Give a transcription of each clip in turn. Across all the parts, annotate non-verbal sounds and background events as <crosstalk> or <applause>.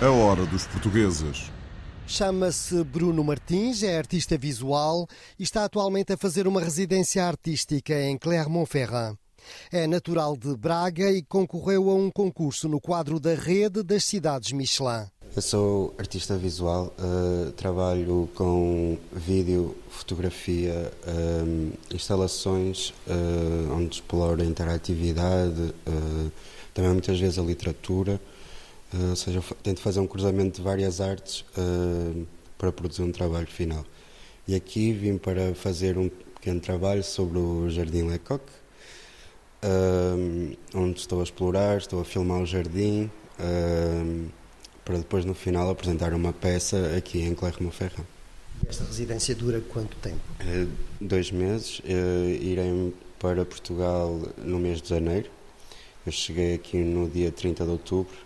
A hora dos portugueses. Chama-se Bruno Martins, é artista visual e está atualmente a fazer uma residência artística em Clermont-Ferrand. É natural de Braga e concorreu a um concurso no quadro da Rede das Cidades Michelin. Eu sou artista visual, uh, trabalho com vídeo, fotografia, um, instalações uh, onde exploro a interatividade, uh, também muitas vezes a literatura, ou seja, tento fazer um cruzamento de várias artes para produzir um trabalho final. E aqui vim para fazer um pequeno trabalho sobre o Jardim Lecoq, onde estou a explorar, estou a filmar o jardim para depois no final apresentar uma peça aqui em Clermont-Ferrand. Esta residência dura quanto tempo? Uh, dois meses. Uh, irei para Portugal no mês de janeiro. Eu cheguei aqui no dia 30 de outubro.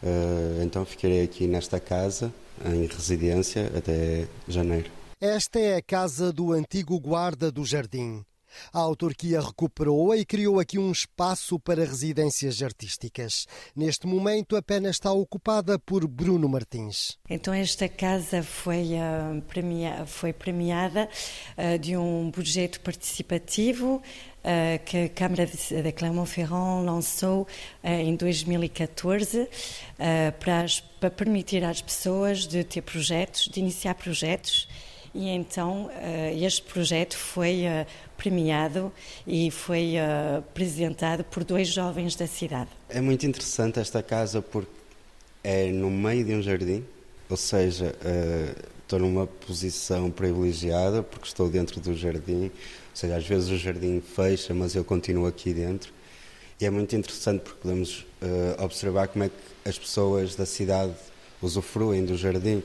Uh, então ficarei aqui nesta casa, em residência, até janeiro. Esta é a casa do antigo guarda do jardim. A autarquia recuperou-a e criou aqui um espaço para residências artísticas. Neste momento, apenas está ocupada por Bruno Martins. Então, esta casa foi, uh, premia foi premiada uh, de um projeto participativo Uh, que a Câmara de, de Clermont-Ferrand lançou em 2014 uh, para, as, para permitir às pessoas de ter projetos, de iniciar projetos e então este projeto foi premiado e foi uh, apresentado por dois jovens da cidade. É muito interessante esta casa porque é no meio de um jardim, ou seja, uh, estou numa posição privilegiada porque estou dentro do jardim, ou seja, às vezes o jardim fecha, mas eu continuo aqui dentro. E é muito interessante porque podemos uh, observar como é que as pessoas da cidade usufruem do jardim.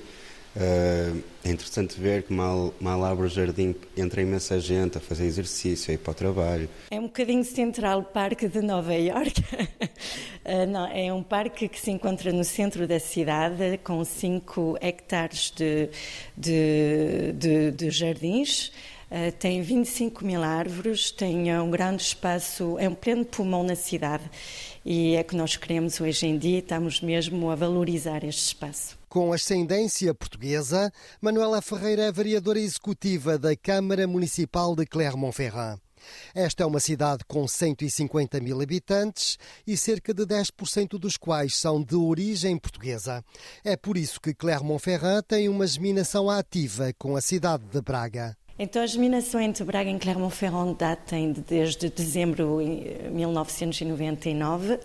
Uh, é interessante ver que mal, mal abre o jardim entra imensa gente a fazer exercício, a ir para o trabalho. É um bocadinho Central Park de Nova York. uh, <laughs> não, é um parque que se encontra no centro da cidade com 5 hectares de, de, de, de jardins. Uh, tem 25 mil árvores, tem um grande espaço, é um pleno pulmão na cidade e é que nós queremos hoje em dia, estamos mesmo a valorizar este espaço. Com ascendência portuguesa, Manuela Ferreira é vereadora executiva da Câmara Municipal de Clermont-Ferrand. Esta é uma cidade com 150 mil habitantes e cerca de 10% dos quais são de origem portuguesa. É por isso que Clermont-Ferrand tem uma geminação ativa com a cidade de Braga. Então, a geminação entre Braga e Clermont-Ferrand datem desde dezembro de 1999.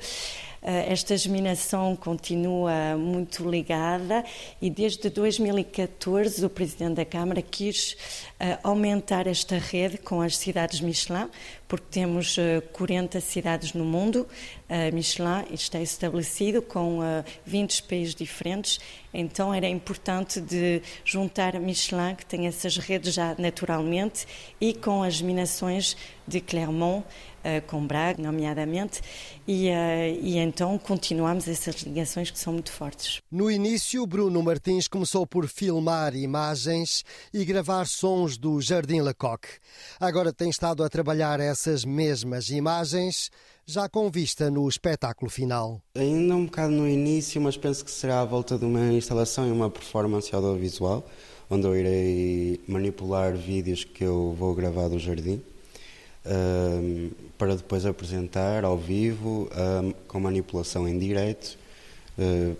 Eh, esta germinação continua muito ligada e desde 2014 o Presidente da Câmara quis eh, aumentar esta rede com as cidades Michelin, porque temos 40 eh, cidades no mundo, Michelin está estabelecido com 20 países diferentes, então era importante de juntar Michelin, que tem essas redes já naturalmente, e com as minações de Clermont, com Braga, nomeadamente, e, e então continuamos essas ligações que são muito fortes. No início, Bruno Martins começou por filmar imagens e gravar sons do Jardim Lecoq. Agora tem estado a trabalhar essas mesmas imagens, já com vista no espetáculo final. Ainda um bocado no início, mas penso que será à volta de uma instalação e uma performance audiovisual, onde eu irei manipular vídeos que eu vou gravar do jardim para depois apresentar ao vivo com manipulação em direto uh,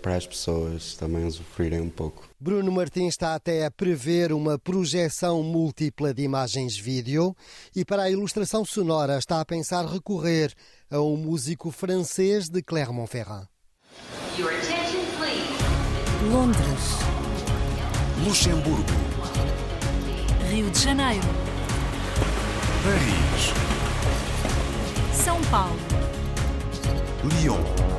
para as pessoas também usufruírem um pouco. Bruno Martins está até a prever uma projeção múltipla de imagens vídeo e para a ilustração sonora está a pensar recorrer a um músico francês de Clermont-Ferrand. Londres. Luxemburgo. Rio de Janeiro. Paris. São Paulo. Lyon.